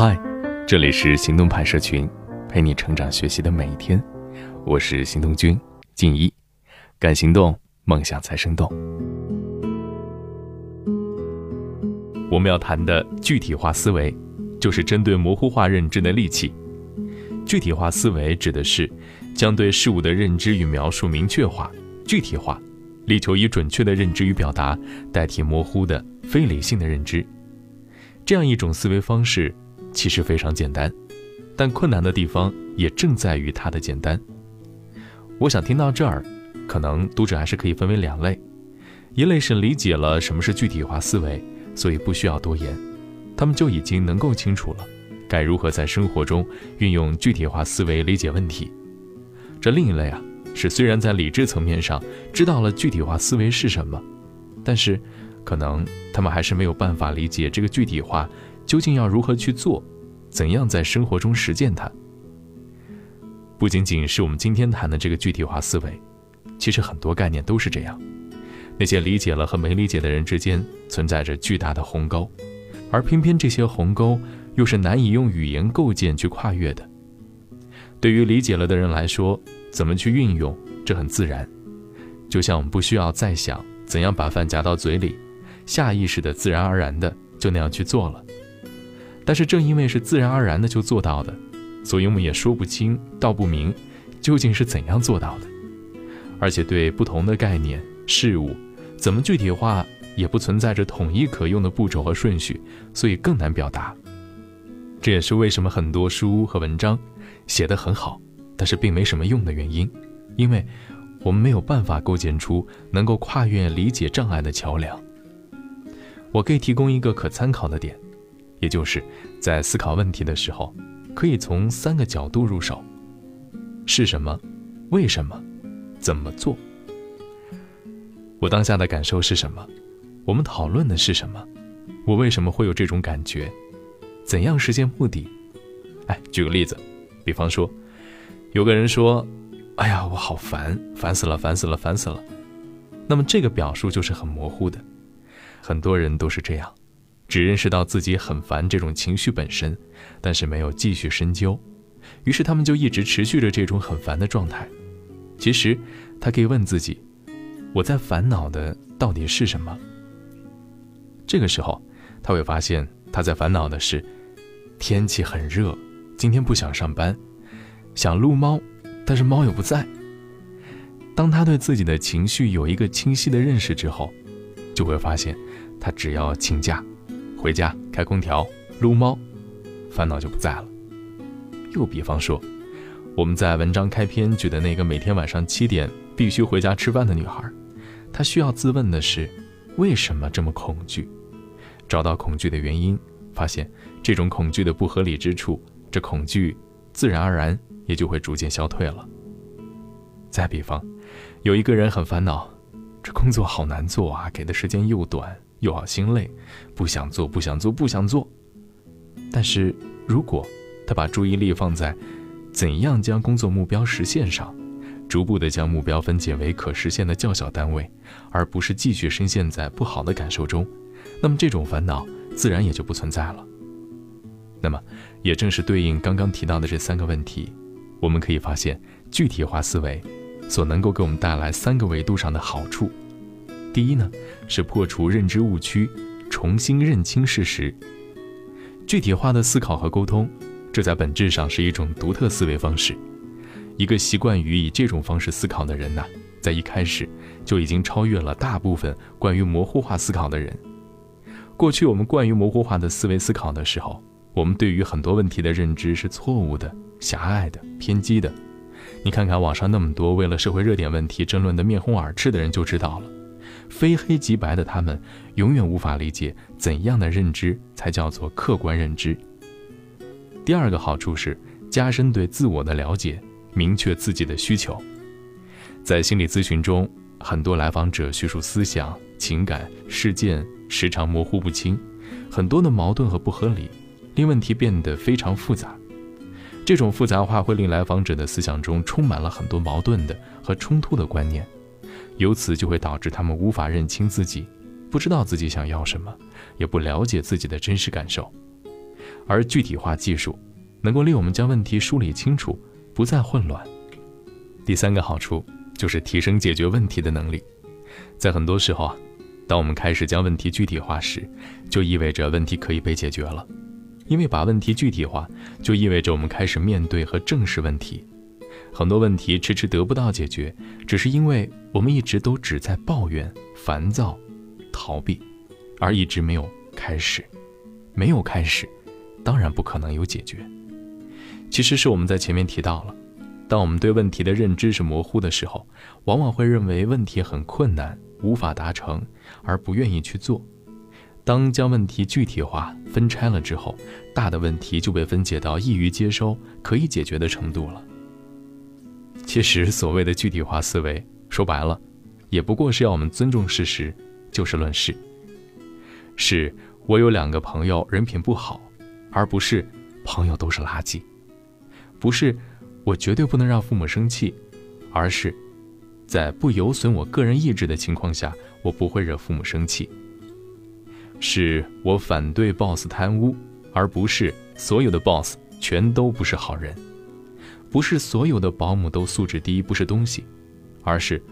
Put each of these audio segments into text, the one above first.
嗨，这里是行动派社群，陪你成长学习的每一天。我是行动君静一，敢行动，梦想才生动。我们要谈的具体化思维，就是针对模糊化认知的利器。具体化思维指的是将对事物的认知与描述明确化、具体化，力求以准确的认知与表达代替模糊的、非理性的认知。这样一种思维方式其实非常简单，但困难的地方也正在于它的简单。我想听到这儿，可能读者还是可以分为两类：一类是理解了什么是具体化思维。所以不需要多言，他们就已经能够清楚了，该如何在生活中运用具体化思维理解问题。这另一类啊，是虽然在理智层面上知道了具体化思维是什么，但是可能他们还是没有办法理解这个具体化究竟要如何去做，怎样在生活中实践它。不仅仅是我们今天谈的这个具体化思维，其实很多概念都是这样。那些理解了和没理解的人之间存在着巨大的鸿沟，而偏偏这些鸿沟又是难以用语言构建去跨越的。对于理解了的人来说，怎么去运用，这很自然，就像我们不需要再想怎样把饭夹到嘴里，下意识的、自然而然的就那样去做了。但是正因为是自然而然的就做到的，所以我们也说不清道不明，究竟是怎样做到的。而且对不同的概念事物。怎么具体化也不存在着统一可用的步骤和顺序，所以更难表达。这也是为什么很多书和文章写得很好，但是并没什么用的原因，因为我们没有办法构建出能够跨越理解障碍的桥梁。我可以提供一个可参考的点，也就是在思考问题的时候，可以从三个角度入手：是什么？为什么？怎么做？我当下的感受是什么？我们讨论的是什么？我为什么会有这种感觉？怎样实现目的？哎，举个例子，比方说，有个人说：“哎呀，我好烦，烦死了，烦死了，烦死了。”那么这个表述就是很模糊的。很多人都是这样，只认识到自己很烦这种情绪本身，但是没有继续深究，于是他们就一直持续着这种很烦的状态。其实，他可以问自己。我在烦恼的到底是什么？这个时候，他会发现他在烦恼的是天气很热，今天不想上班，想撸猫，但是猫又不在。当他对自己的情绪有一个清晰的认识之后，就会发现，他只要请假，回家开空调撸猫，烦恼就不在了。又比方说，我们在文章开篇举的那个每天晚上七点必须回家吃饭的女孩。她需要自问的是，为什么这么恐惧？找到恐惧的原因，发现这种恐惧的不合理之处，这恐惧自然而然也就会逐渐消退了。再比方，有一个人很烦恼，这工作好难做啊，给的时间又短，又好心累，不想做，不想做，不想做。但是如果他把注意力放在怎样将工作目标实现上，逐步地将目标分解为可实现的较小单位，而不是继续深陷在不好的感受中，那么这种烦恼自然也就不存在了。那么，也正是对应刚刚提到的这三个问题，我们可以发现具体化思维所能够给我们带来三个维度上的好处。第一呢，是破除认知误区，重新认清事实。具体化的思考和沟通，这在本质上是一种独特思维方式。一个习惯于以这种方式思考的人呐，在一开始就已经超越了大部分关于模糊化思考的人。过去我们惯于模糊化的思维思考的时候，我们对于很多问题的认知是错误的、狭隘的、偏激的。你看看网上那么多为了社会热点问题争论的面红耳赤的人就知道了，非黑即白的他们永远无法理解怎样的认知才叫做客观认知。第二个好处是加深对自我的了解。明确自己的需求，在心理咨询中，很多来访者叙述思想、情感、事件时常模糊不清，很多的矛盾和不合理，令问题变得非常复杂。这种复杂化会令来访者的思想中充满了很多矛盾的和冲突的观念，由此就会导致他们无法认清自己，不知道自己想要什么，也不了解自己的真实感受。而具体化技术能够令我们将问题梳理清楚，不再混乱。第三个好处就是提升解决问题的能力。在很多时候啊，当我们开始将问题具体化时，就意味着问题可以被解决了。因为把问题具体化，就意味着我们开始面对和正视问题。很多问题迟迟得不到解决，只是因为我们一直都只在抱怨、烦躁、逃避，而一直没有开始。没有开始，当然不可能有解决。其实是我们在前面提到了，当我们对问题的认知是模糊的时候，往往会认为问题很困难，无法达成，而不愿意去做。当将问题具体化、分拆了之后，大的问题就被分解到易于接收、可以解决的程度了。其实，所谓的具体化思维，说白了，也不过是要我们尊重事实，就事论事。是我有两个朋友人品不好，而不是朋友都是垃圾；不是我绝对不能让父母生气，而是在不有损我个人意志的情况下，我不会惹父母生气。是我反对 boss 贪污，而不是所有的 boss 全都不是好人；不是所有的保姆都素质低不是东西，而是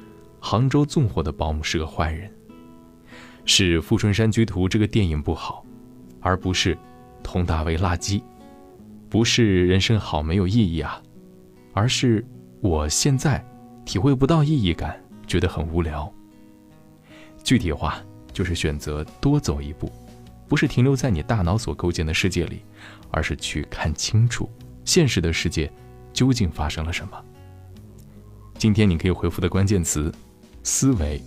杭州纵火的保姆是个坏人；是《富春山居图》这个电影不好，而不是佟大为垃圾；不是人生好没有意义啊，而是我现在体会不到意义感，觉得很无聊。具体化。就是选择多走一步，不是停留在你大脑所构建的世界里，而是去看清楚现实的世界究竟发生了什么。今天你可以回复的关键词：思维。